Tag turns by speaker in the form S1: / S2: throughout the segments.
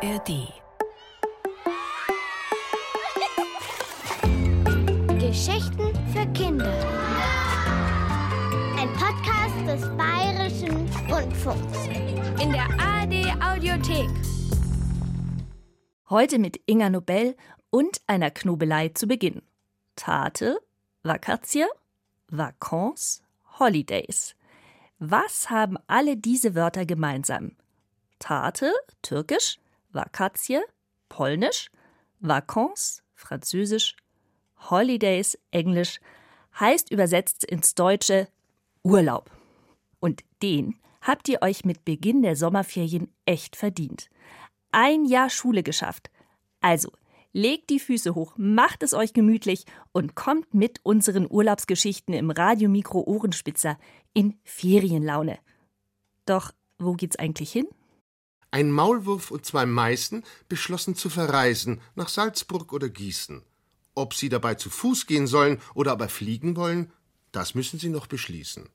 S1: ARD.
S2: Geschichten für Kinder. Ein Podcast des Bayerischen Rundfunks.
S3: In der ARD Audiothek.
S4: Heute mit Inga Nobel und einer Knobelei zu Beginn. Tate, Vakatie, Vacances, Holidays. Was haben alle diese Wörter gemeinsam? Tate, türkisch, Vakatie, polnisch, Vacances, französisch, Holidays, englisch, heißt übersetzt ins Deutsche Urlaub. Und den habt ihr euch mit Beginn der Sommerferien echt verdient. Ein Jahr Schule geschafft. Also, legt die Füße hoch, macht es euch gemütlich und kommt mit unseren Urlaubsgeschichten im Radiomikro Ohrenspitzer in Ferienlaune. Doch wo geht's eigentlich hin?
S5: Ein Maulwurf und zwei Meißen beschlossen zu verreisen nach Salzburg oder Gießen. Ob sie dabei zu Fuß gehen sollen oder aber fliegen wollen, das müssen sie noch beschließen.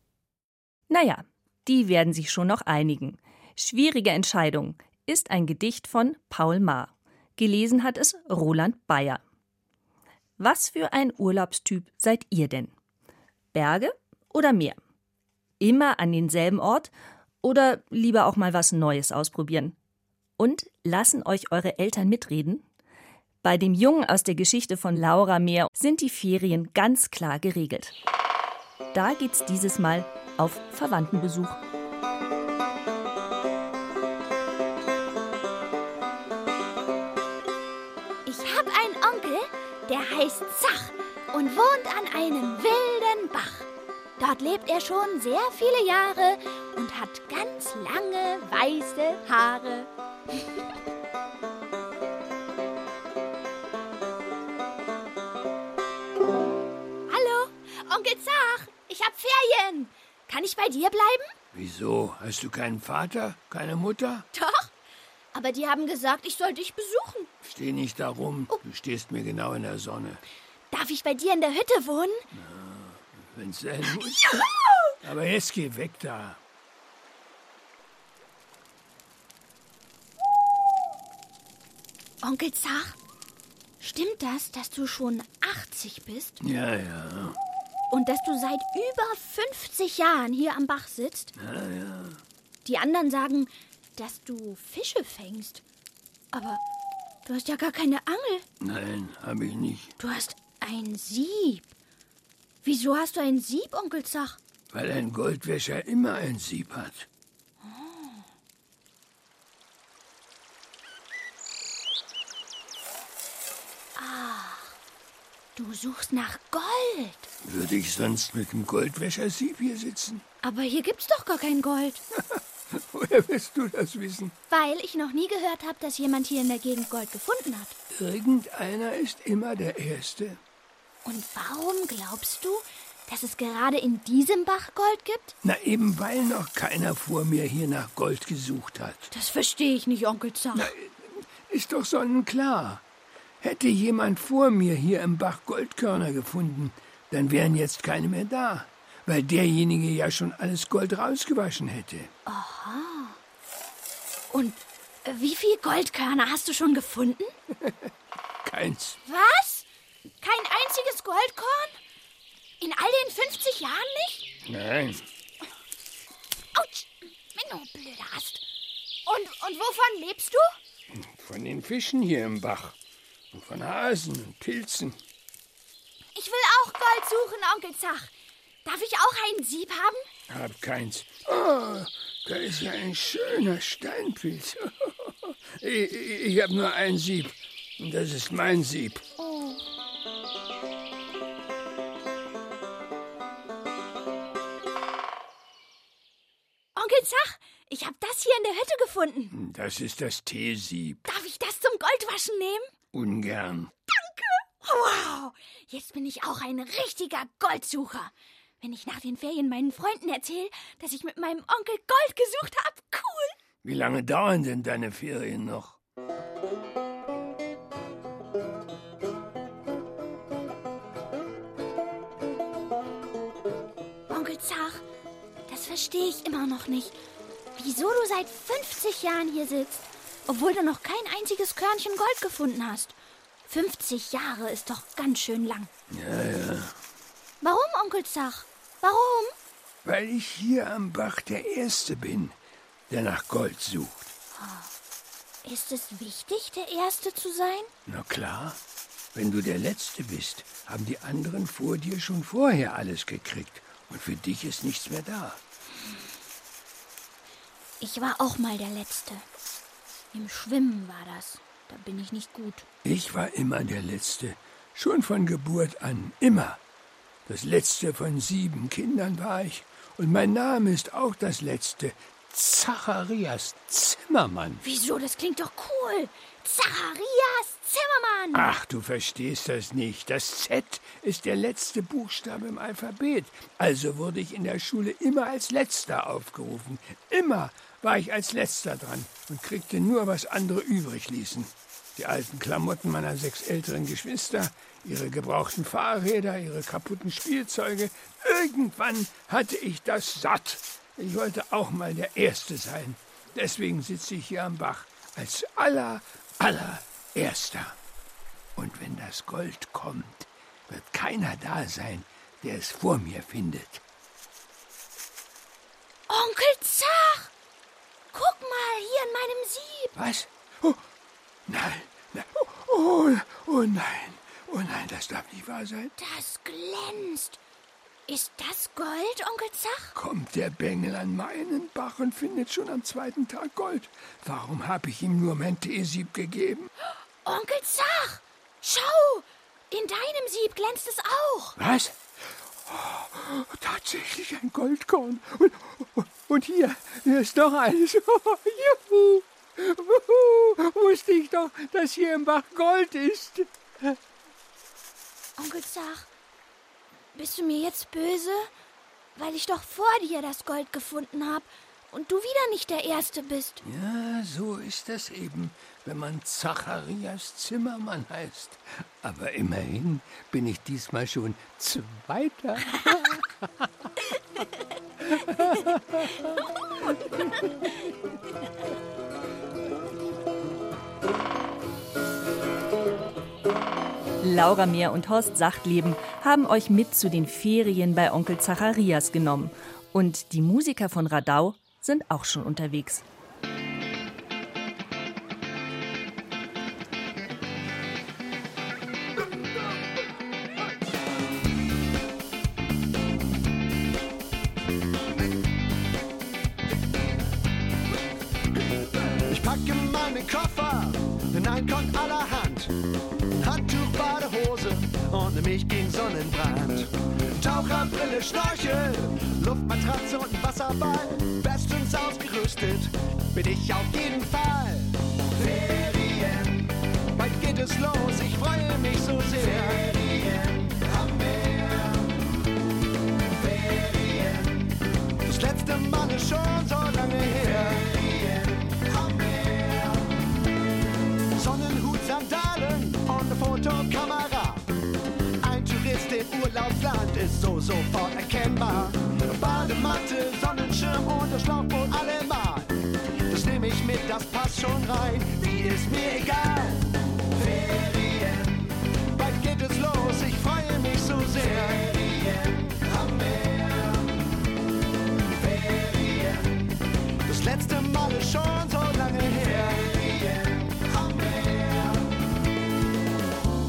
S4: Naja, die werden sich schon noch einigen. Schwierige Entscheidung ist ein Gedicht von Paul Maar. Gelesen hat es Roland Bayer. Was für ein Urlaubstyp seid ihr denn? Berge oder Meer? Immer an denselben Ort oder lieber auch mal was Neues ausprobieren? Und lassen euch eure Eltern mitreden? Bei dem Jungen aus der Geschichte von Laura Meer sind die Ferien ganz klar geregelt. Da geht's dieses Mal auf Verwandtenbesuch.
S2: Ich habe einen Onkel, der heißt Zach und wohnt an einem wilden. Dort lebt er schon sehr viele Jahre und hat ganz lange weiße Haare. Hallo, Onkel Zach, ich hab Ferien. Kann ich bei dir bleiben?
S6: Wieso? Hast du keinen Vater, keine Mutter?
S2: Doch. Aber die haben gesagt, ich soll dich besuchen.
S6: Steh nicht da rum. Du stehst mir genau in der Sonne.
S2: Darf ich bei dir in der Hütte wohnen?
S6: Wenn's sein muss. Aber jetzt geh weg da.
S2: Onkel Zach, stimmt das, dass du schon 80 bist
S6: Ja, ja.
S2: und dass du seit über 50 Jahren hier am Bach sitzt?
S6: Ja, ja.
S2: Die anderen sagen, dass du Fische fängst. Aber du hast ja gar keine Angel.
S6: Nein, hab ich nicht.
S2: Du hast ein Sieb. Wieso hast du ein Sieb, Onkel Zach?
S6: Weil ein Goldwäscher immer ein Sieb hat.
S2: Du suchst nach Gold.
S6: Würde ich sonst mit dem Goldwäschersieb hier sitzen?
S2: Aber hier gibt's doch gar kein Gold.
S6: Woher willst du das wissen?
S2: Weil ich noch nie gehört habe, dass jemand hier in der Gegend Gold gefunden hat.
S6: Irgendeiner ist immer der Erste.
S2: Und warum glaubst du, dass es gerade in diesem Bach Gold gibt?
S6: Na, eben weil noch keiner vor mir hier nach Gold gesucht hat.
S2: Das verstehe ich nicht, Onkel Zach.
S6: Ist doch sonnenklar. Hätte jemand vor mir hier im Bach Goldkörner gefunden, dann wären jetzt keine mehr da, weil derjenige ja schon alles Gold rausgewaschen hätte.
S2: Und äh, wie viel Goldkörner hast du schon gefunden?
S6: Keins.
S2: Was? Kein einziges Goldkorn? In all den 50 Jahren nicht?
S6: Nein.
S2: Autsch! Menno, blöde Ast. Und, und wovon lebst du?
S6: Von den Fischen hier im Bach. Und von Hasen und Pilzen.
S2: Ich will auch Gold suchen, Onkel Zach. Darf ich auch einen Sieb haben?
S6: Hab keins. Oh, da ist ja ein schöner Steinpilz. ich ich habe nur ein Sieb. Und das ist mein Sieb.
S2: Onkel Zach, ich habe das hier in der Hütte gefunden.
S6: Das ist das Teesieb.
S2: Darf ich das zum Goldwaschen nehmen?
S6: Ungern.
S2: Wow, jetzt bin ich auch ein richtiger Goldsucher. Wenn ich nach den Ferien meinen Freunden erzähle, dass ich mit meinem Onkel Gold gesucht habe, cool.
S6: Wie lange dauern denn deine Ferien noch?
S2: Verstehe ich immer noch nicht. Wieso du seit 50 Jahren hier sitzt obwohl du noch kein einziges Körnchen Gold gefunden hast. 50 Jahre ist doch ganz schön lang.
S6: Ja, ja.
S2: Warum, Onkel Zach? Warum?
S6: Weil ich hier am Bach der Erste bin, der nach Gold sucht.
S2: Ist es wichtig, der Erste zu sein?
S6: Na klar. Wenn du der Letzte bist, haben die anderen vor dir schon vorher alles gekriegt. Und für dich ist nichts mehr da.
S2: Ich war auch mal der Letzte. Im Schwimmen war das. Da bin ich nicht gut.
S6: Ich war immer der Letzte. Schon von Geburt an. Immer. Das letzte von sieben Kindern war ich. Und mein Name ist auch das letzte. Zacharias Zimmermann.
S2: Wieso? Das klingt doch cool. Zacharias Zimmermann.
S6: Ach, du verstehst das nicht. Das Z ist der letzte Buchstabe im Alphabet. Also wurde ich in der Schule immer als Letzter aufgerufen. Immer war ich als Letzter dran und kriegte nur, was andere übrig ließen. Die alten Klamotten meiner sechs älteren Geschwister, ihre gebrauchten Fahrräder, ihre kaputten Spielzeuge. Irgendwann hatte ich das satt. Ich wollte auch mal der Erste sein. Deswegen sitze ich hier am Bach als aller, allererster. Und wenn das Gold kommt, wird keiner da sein, der es vor mir findet.
S2: Onkel Zach! Guck mal, hier in meinem Sieb.
S6: Was? Oh, nein, nein. Oh, oh, oh nein. Oh nein, das darf nicht wahr sein.
S2: Das glänzt. Ist das Gold, Onkel Zach?
S6: Kommt der Bengel an meinen Bach und findet schon am zweiten Tag Gold. Warum habe ich ihm nur mein Teesieb gegeben?
S2: Onkel Zach! Schau! In deinem Sieb glänzt es auch.
S6: Was? Tatsächlich ein Goldkorn. Und, und hier, hier ist noch eines. Juhu! Wuhu! Wusste ich doch, dass hier im Bach Gold ist.
S2: Onkel Zach, bist du mir jetzt böse? Weil ich doch vor dir das Gold gefunden habe und du wieder nicht der Erste bist.
S6: Ja, so ist das eben, wenn man Zacharias Zimmermann heißt. Aber immerhin bin ich diesmal schon Zweiter.
S4: Laura Meer und Horst Sachtleben haben euch mit zu den Ferien bei Onkel Zacharias genommen. Und die Musiker von Radau sind auch schon unterwegs.
S1: Schnorchel, Luftmatratze und Wasserball. Bestens ausgerüstet bin ich auf jeden Fall. Ferien, bald geht es los, ich freue mich so sehr. Ferien am Meer. Ferien, das letzte Mal ist schon so lange her. Ferien am Meer. Sonnenhut, Sandalen Im Urlaubsland ist so sofort erkennbar. Badematte, Sonnenschirm und das Schlauchboot allemal. Das nehme ich mit, das passt schon rein. Wie ist mir egal. Ferien, bald geht es los, ich freue mich so sehr. Ferien am Meer. Ferien, das letzte Mal ist schon so lange her. Ferien am Meer.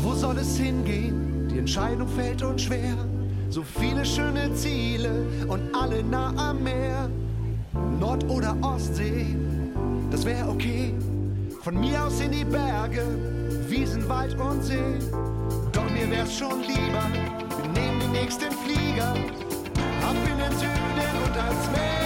S1: Wo soll es hingehen? Entscheidung fällt uns schwer. So viele schöne Ziele und alle nah am Meer. Nord- oder Ostsee, das wäre okay. Von mir aus in die Berge, Wiesen, Wald und See. Doch mir wär's schon lieber, wir nehmen den nächsten Flieger. Ab in den Süden und ans Meer.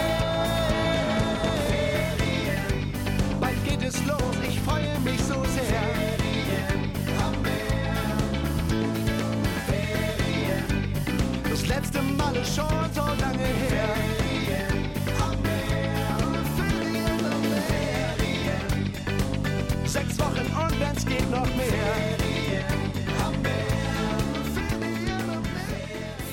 S1: Das letzte Mal ist schon so lange her. Sechs Wochen und wenn's geht noch mehr.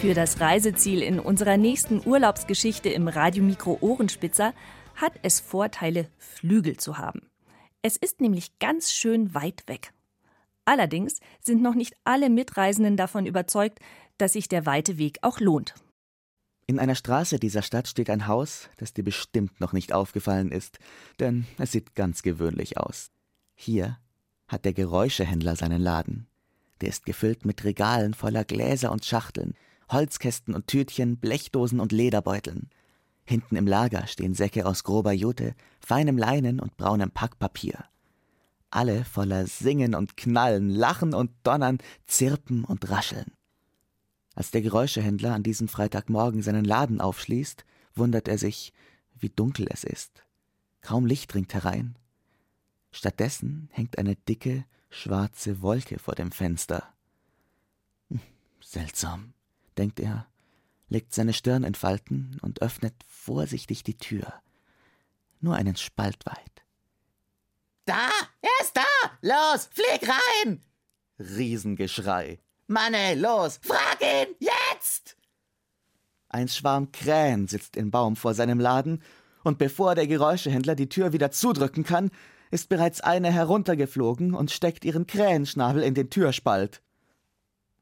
S4: Für das Reiseziel in unserer nächsten Urlaubsgeschichte im Radiomikro Ohrenspitzer hat es Vorteile, Flügel zu haben. Es ist nämlich ganz schön weit weg. Allerdings sind noch nicht alle Mitreisenden davon überzeugt, dass sich der weite Weg auch lohnt.
S7: In einer Straße dieser Stadt steht ein Haus, das dir bestimmt noch nicht aufgefallen ist, denn es sieht ganz gewöhnlich aus. Hier hat der Geräuschehändler seinen Laden. Der ist gefüllt mit Regalen voller Gläser und Schachteln, Holzkästen und Tütchen, Blechdosen und Lederbeuteln. Hinten im Lager stehen Säcke aus grober Jute, feinem Leinen und braunem Packpapier. Alle voller Singen und Knallen, Lachen und Donnern, Zirpen und Rascheln. Als der Geräuschehändler an diesem Freitagmorgen seinen Laden aufschließt, wundert er sich, wie dunkel es ist. Kaum Licht dringt herein. Stattdessen hängt eine dicke, schwarze Wolke vor dem Fenster. Hm, seltsam, denkt er, legt seine Stirn in Falten und öffnet vorsichtig die Tür. Nur einen Spalt weit.
S8: Da, er ist da! Los, flieg rein!
S7: Riesengeschrei.
S8: Manne, los, frag ihn, jetzt!
S7: Ein Schwarm Krähen sitzt im Baum vor seinem Laden, und bevor der Geräuschehändler die Tür wieder zudrücken kann, ist bereits eine heruntergeflogen und steckt ihren Krähenschnabel in den Türspalt.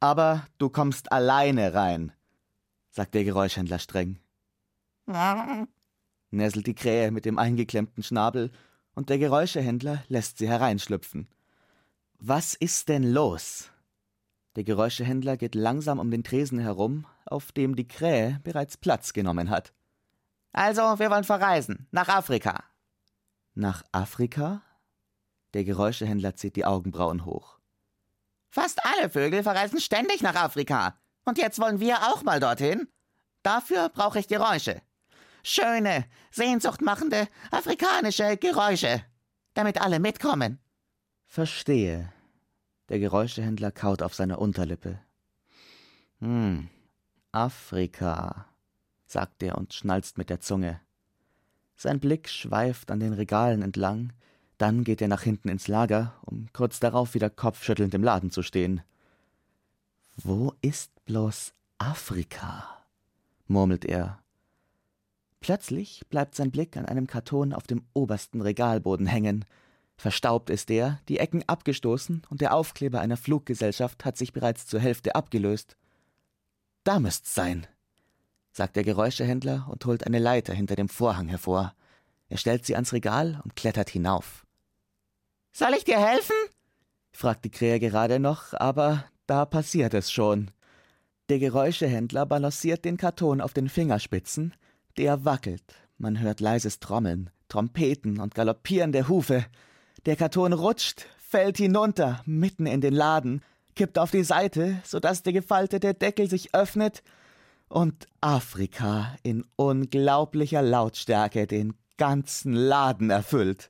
S7: Aber du kommst alleine rein, sagt der Geräuschhändler streng. Näselt die Krähe mit dem eingeklemmten Schnabel, und der Geräuschehändler lässt sie hereinschlüpfen. Was ist denn los? Der Geräuschehändler geht langsam um den Tresen herum, auf dem die Krähe bereits Platz genommen hat.
S8: Also, wir wollen verreisen. Nach Afrika.
S7: Nach Afrika? Der Geräuschehändler zieht die Augenbrauen hoch.
S8: Fast alle Vögel verreisen ständig nach Afrika. Und jetzt wollen wir auch mal dorthin. Dafür brauche ich Geräusche. Schöne, sehnsuchtmachende, afrikanische Geräusche. Damit alle mitkommen.
S7: Verstehe. Der Geräuschehändler kaut auf seiner Unterlippe. Hm, Afrika, sagt er und schnalzt mit der Zunge. Sein Blick schweift an den Regalen entlang, dann geht er nach hinten ins Lager, um kurz darauf wieder kopfschüttelnd im Laden zu stehen. Wo ist bloß Afrika? murmelt er. Plötzlich bleibt sein Blick an einem Karton auf dem obersten Regalboden hängen, Verstaubt ist er, die Ecken abgestoßen und der Aufkleber einer Fluggesellschaft hat sich bereits zur Hälfte abgelöst. Da müsst's sein, sagt der Geräuschehändler und holt eine Leiter hinter dem Vorhang hervor. Er stellt sie ans Regal und klettert hinauf.
S8: Soll ich dir helfen?
S7: fragt die Krähe gerade noch, aber da passiert es schon. Der Geräuschehändler balanciert den Karton auf den Fingerspitzen, der wackelt, man hört leises Trommeln, Trompeten und galoppierende Hufe. Der Karton rutscht, fällt hinunter, mitten in den Laden, kippt auf die Seite, so dass der gefaltete Deckel sich öffnet und Afrika in unglaublicher Lautstärke den ganzen Laden erfüllt.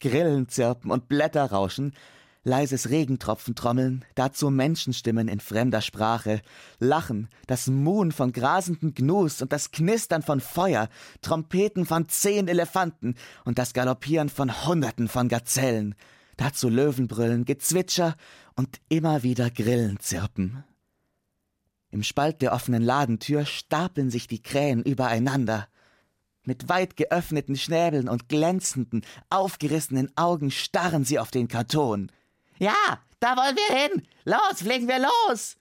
S7: Grillen zirpen und Blätter rauschen, leises Regentropfentrommeln, dazu Menschenstimmen in fremder Sprache, Lachen, das Muhen von grasenden Gnus und das Knistern von Feuer, Trompeten von zehn Elefanten und das Galoppieren von Hunderten von Gazellen, dazu Löwenbrüllen, Gezwitscher und immer wieder Grillenzirpen. Im Spalt der offenen Ladentür stapeln sich die Krähen übereinander. Mit weit geöffneten Schnäbeln und glänzenden, aufgerissenen Augen starren sie auf den Karton.
S8: Ja, da wollen wir hin. Los, fliegen wir los.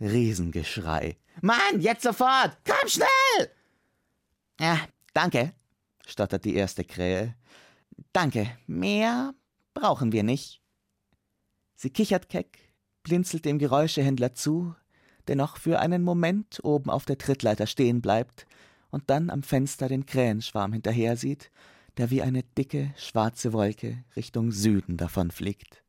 S7: Riesengeschrei.
S8: Mann, jetzt sofort. Komm schnell. Ja, danke, stottert die erste Krähe. Danke, mehr brauchen wir nicht.
S7: Sie kichert keck, blinzelt dem Geräuschehändler zu, der noch für einen Moment oben auf der Trittleiter stehen bleibt und dann am Fenster den Krähenschwarm hinterher sieht, der wie eine dicke, schwarze Wolke Richtung Süden davonfliegt.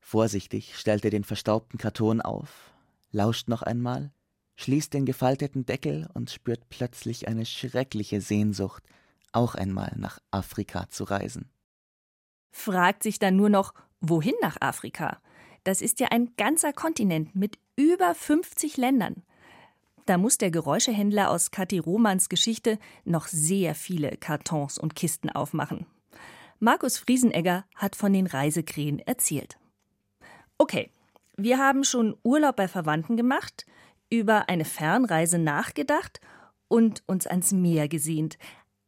S7: Vorsichtig stellt er den verstaubten Karton auf, lauscht noch einmal, schließt den gefalteten Deckel und spürt plötzlich eine schreckliche Sehnsucht, auch einmal nach Afrika zu reisen.
S4: Fragt sich dann nur noch, wohin nach Afrika? Das ist ja ein ganzer Kontinent mit über 50 Ländern. Da muss der Geräuschehändler aus Kathi Romans Geschichte noch sehr viele Kartons und Kisten aufmachen. Markus Friesenegger hat von den Reisekrähen erzählt. Okay, wir haben schon Urlaub bei Verwandten gemacht, über eine Fernreise nachgedacht und uns ans Meer gesehnt.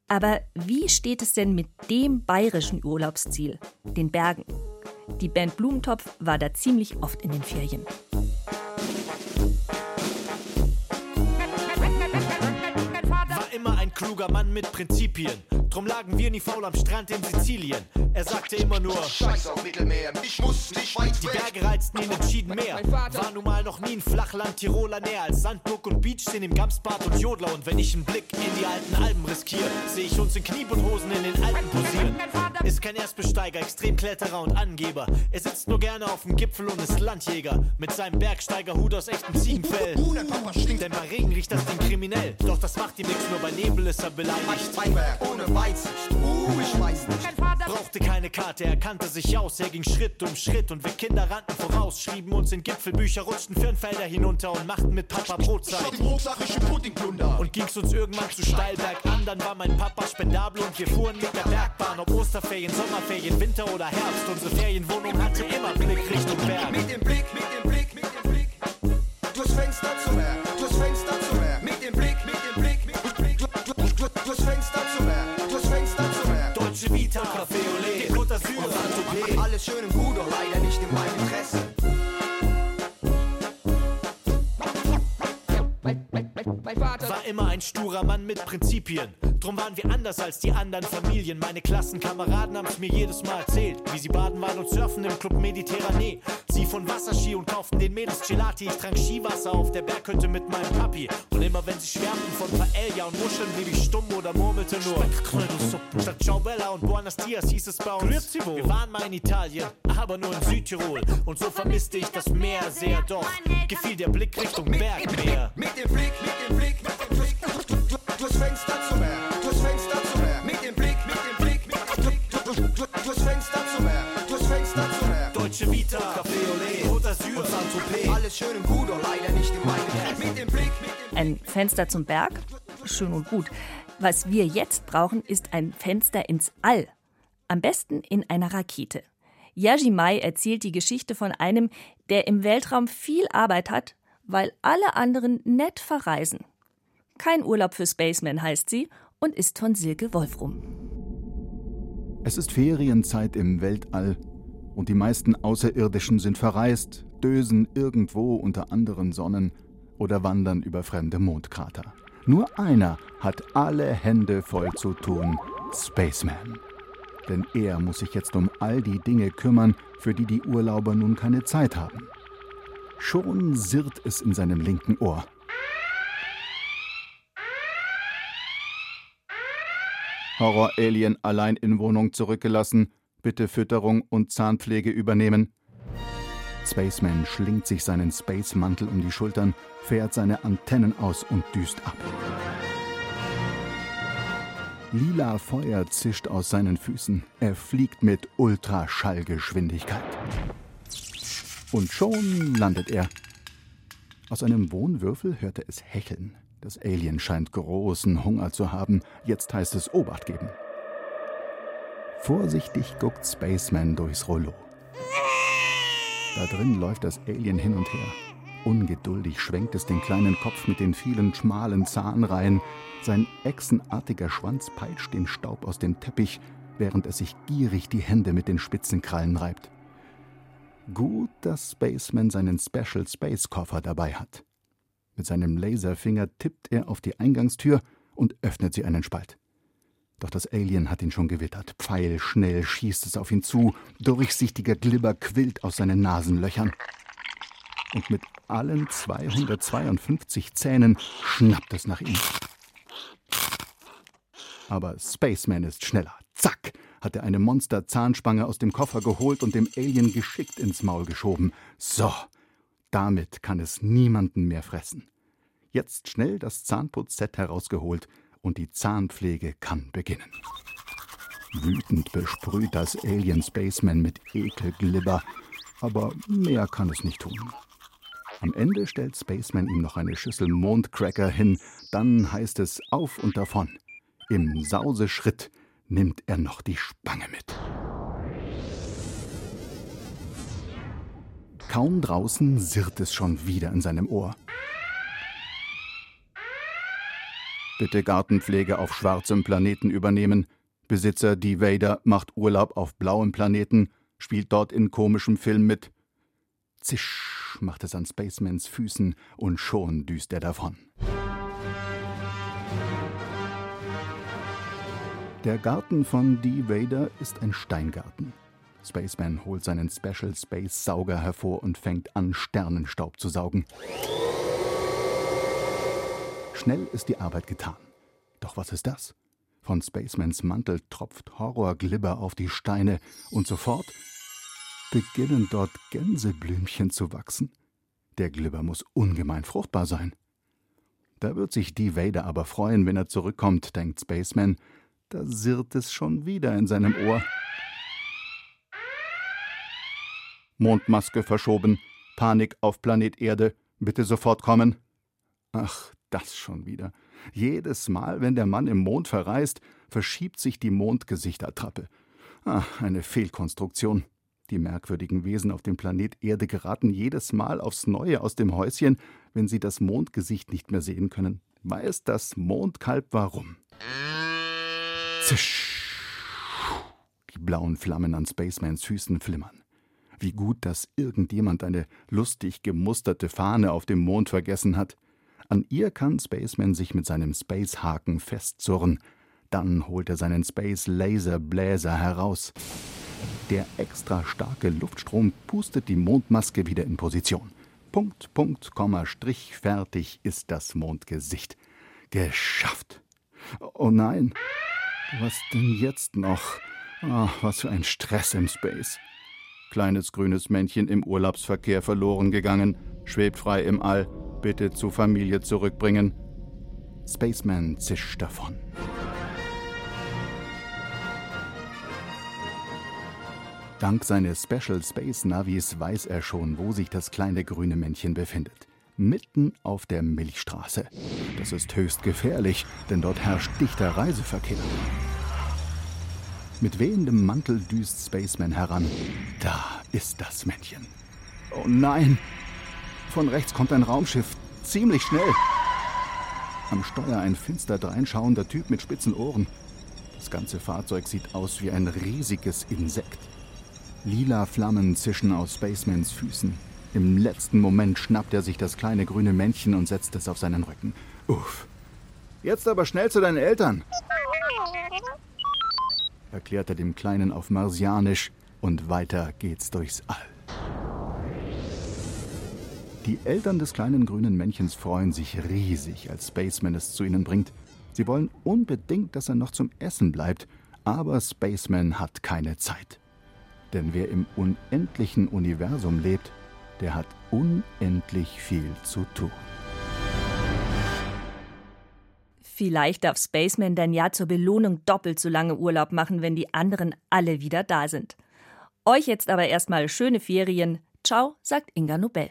S4: Aber wie steht es denn mit dem bayerischen Urlaubsziel, den Bergen? Die Band Blumentopf war da ziemlich oft in den Ferien.
S9: War immer ein kluger Mann mit Prinzipien. Drum lagen wir nie faul am Strand in Sizilien. Er sagte immer nur:
S1: Scheiß auf Mittelmeer, ich muss nicht weit
S9: Die Berge reizten ihn entschieden mehr. War nun mal noch nie ein Flachland Tiroler näher als Sandburg und Beach, den im Gamsbad und Jodler. Und wenn ich einen Blick in die alten Alben riskiere, sehe ich uns in Kniebundhosen in den Alpen posieren. Ist kein Erstbesteiger, Extremkletterer und Angeber. Er sitzt nur gerne auf dem Gipfel und ist Landjäger. Mit seinem Bergsteigerhut aus echtem Ziegenfell. Denn bei Regen riecht das Ding kriminell. Doch das macht ihm nichts, nur bei Nebel ist er beleidigt.
S1: Weinberg ohne Weitsicht, uh, ich weiß nicht.
S9: Brauchte keine Karte, er kannte sich aus. Er ging Schritt um Schritt und wir Kinder rannten voraus. Schrieben uns in Gipfelbücher, rutschten Firnfelder hinunter und machten mit Papa Brotzeit.
S1: Schau die hochsachliche Puddingplunder.
S9: Und ging's uns irgendwann zu steil bergan, dann war mein Papa spendabel und wir fuhren mit der Bergbahn. Ob Osterferien, Sommerferien, Winter oder Herbst, unsere Ferienwohnung hatte immer Blick Richtung Berg.
S1: Mit dem Blick, mit dem Blick, mit dem Blick. Durchs Fenster zum Meer,
S9: Saint-Tropez.
S1: Alles schön und gut, doch leider nicht
S9: War immer ein sturer Mann mit Prinzipien. Drum waren wir anders als die anderen Familien. Meine Klassenkameraden haben's mir jedes Mal erzählt, wie sie baden waren und surfen im Club Mediterranee. Sie von Wasserski und kauften den Mädels Gelati. Ich trank Skiwasser auf der Berghütte mit meinem Papi. Und immer wenn sie schwärmten von Paella und Muscheln, blieb ich stumm oder murmelte nur. Statt Ciao Bella und Buenos Dias hieß es bei uns. Wir waren mal in Italien, aber nur in Südtirol. Und so vermisste ich das Meer sehr doch. Gefiel der Blick Richtung Bergmeer.
S1: Mit dem Blick, mit dem Blick, Fenster zum Meer, durchs Fenster zum Meer. Mit dem Blick, mit dem Blick, mit dem Blick. Du- du- du- Durchs Fenster zum Meer, durchs Fenster zum Meer.
S9: Deutsche Vita, Café Olé, Côte d'Azur und Saint-Tropez.
S1: Alles schön und gut, doch leider nicht in meinem Interesse. Mit dem Blick, mit dem
S4: Ein Fenster zum Berg? Schön und gut. Was wir jetzt brauchen, ist ein Fenster ins All. Am besten in einer Rakete. Yaji Mai erzählt die Geschichte von einem, der im Weltraum viel Arbeit hat, weil alle anderen nett verreisen. Kein Urlaub für Spaceman heißt sie und ist von Silke Wolfrum.
S10: Es ist Ferienzeit im Weltall und die meisten Außerirdischen sind verreist, dösen irgendwo unter anderen Sonnen oder wandern über fremde Mondkrater. Nur einer hat alle Hände voll zu tun, Spaceman. Denn er muss sich jetzt um all die Dinge kümmern, für die die Urlauber nun keine Zeit haben. Schon sirrt es in seinem linken Ohr. Horror-Alien allein in Wohnung zurückgelassen, bitte Fütterung und Zahnpflege übernehmen. Spaceman schlingt sich seinen Space-Mantel um die Schultern, fährt seine Antennen aus und düst ab. Lila Feuer zischt aus seinen Füßen. Er fliegt mit Ultraschallgeschwindigkeit. Und schon landet er. Aus einem Wohnwürfel hört er es hecheln. Das Alien scheint großen Hunger zu haben. Jetzt heißt es Obacht geben. Vorsichtig guckt Spaceman durchs Rollo. Da drin läuft das Alien hin und her. Ungeduldig schwenkt es den kleinen Kopf mit den vielen schmalen Zahnreihen. Sein echsenartiger Schwanz peitscht den Staub aus dem Teppich, während es sich gierig die Hände mit den spitzen Krallen reibt. Gut, dass Spaceman seinen Special Space Koffer dabei hat. Mit seinem Laserfinger tippt er auf die Eingangstür und öffnet sie einen Spalt. Doch das Alien hat ihn schon gewittert. Pfeilschnell schießt es auf ihn zu, durchsichtiger Glibber quillt aus seinen Nasenlöchern. Und mit allen 252 Zähnen schnappt es nach ihm. Aber Spaceman ist schneller. Zack! hat er eine Monster-Zahnspange aus dem Koffer geholt und dem Alien geschickt ins Maul geschoben. So, damit kann es niemanden mehr fressen. Jetzt schnell das Zahnputzset herausgeholt und die Zahnpflege kann beginnen. Wütend besprüht das Alien Spaceman mit Ekelglibber, aber mehr kann es nicht tun. Am Ende stellt Spaceman ihm noch eine Schüssel Mondcracker hin, dann heißt es auf und davon. Im Sauseschritt nimmt er noch die Spange mit. Kaum draußen sirrt es schon wieder in seinem Ohr. Bitte Gartenpflege auf schwarzem Planeten übernehmen. Besitzer D. Vader macht Urlaub auf blauem Planeten, spielt dort in komischem Film mit. Zisch macht es an Spacemans Füßen und schon düst er davon. Der Garten von D. Vader ist ein Steingarten. Spaceman holt seinen Special Space Sauger hervor und fängt an, Sternenstaub zu saugen. Schnell ist die Arbeit getan. Doch was ist das? Von Spacemans Mantel tropft Horrorglibber auf die Steine und sofort beginnen dort Gänseblümchen zu wachsen. Der Glibber muss ungemein fruchtbar sein. Da wird sich die Vader aber freuen, wenn er zurückkommt, denkt Spaceman. Da sirrt es schon wieder in seinem Ohr. Mondmaske verschoben, Panik auf Planet Erde, bitte sofort kommen. Ach, das schon wieder. Jedes Mal, wenn der Mann im Mond verreist, verschiebt sich die Mondgesichtertrappe. Ah, eine Fehlkonstruktion. Die merkwürdigen Wesen auf dem Planet Erde geraten jedes Mal aufs Neue aus dem Häuschen, wenn sie das Mondgesicht nicht mehr sehen können. Weiß das Mondkalb warum? Zisch. Die blauen Flammen an Spacemans Füßen flimmern. Wie gut, dass irgendjemand eine lustig gemusterte Fahne auf dem Mond vergessen hat. An ihr kann Spaceman sich mit seinem Spacehaken festzurren. Dann holt er seinen Space Laser Bläser heraus. Der extra starke Luftstrom pustet die Mondmaske wieder in Position. Punkt, Punkt, Komma, Strich, fertig ist das Mondgesicht. Geschafft. Oh nein. Was denn jetzt noch? Oh, was für ein Stress im Space. Kleines grünes Männchen im Urlaubsverkehr verloren gegangen, schwebt frei im All, bitte zur Familie zurückbringen. Spaceman zischt davon. Dank seines Special Space Navis weiß er schon, wo sich das kleine grüne Männchen befindet. Mitten auf der Milchstraße. Das ist höchst gefährlich, denn dort herrscht dichter Reiseverkehr. Mit wehendem Mantel düst Spaceman heran. Da ist das Männchen. Oh nein! Von rechts kommt ein Raumschiff. Ziemlich schnell. Am Steuer ein finster dreinschauender Typ mit spitzen Ohren. Das ganze Fahrzeug sieht aus wie ein riesiges Insekt. Lila Flammen zischen aus Spacemans Füßen. Im letzten Moment schnappt er sich das kleine grüne Männchen und setzt es auf seinen Rücken. Uff. Jetzt aber schnell zu deinen Eltern, erklärt er dem Kleinen auf Marsianisch, und weiter geht's durchs All. Die Eltern des kleinen grünen Männchens freuen sich riesig, als Spaceman es zu ihnen bringt. Sie wollen unbedingt, dass er noch zum Essen bleibt, aber Spaceman hat keine Zeit. Denn wer im unendlichen Universum lebt, der hat unendlich viel zu tun.
S4: Vielleicht darf Spaceman dann ja zur Belohnung doppelt so lange Urlaub machen, wenn die anderen alle wieder da sind. Euch jetzt aber erstmal schöne Ferien. Ciao, sagt Inga Nobel.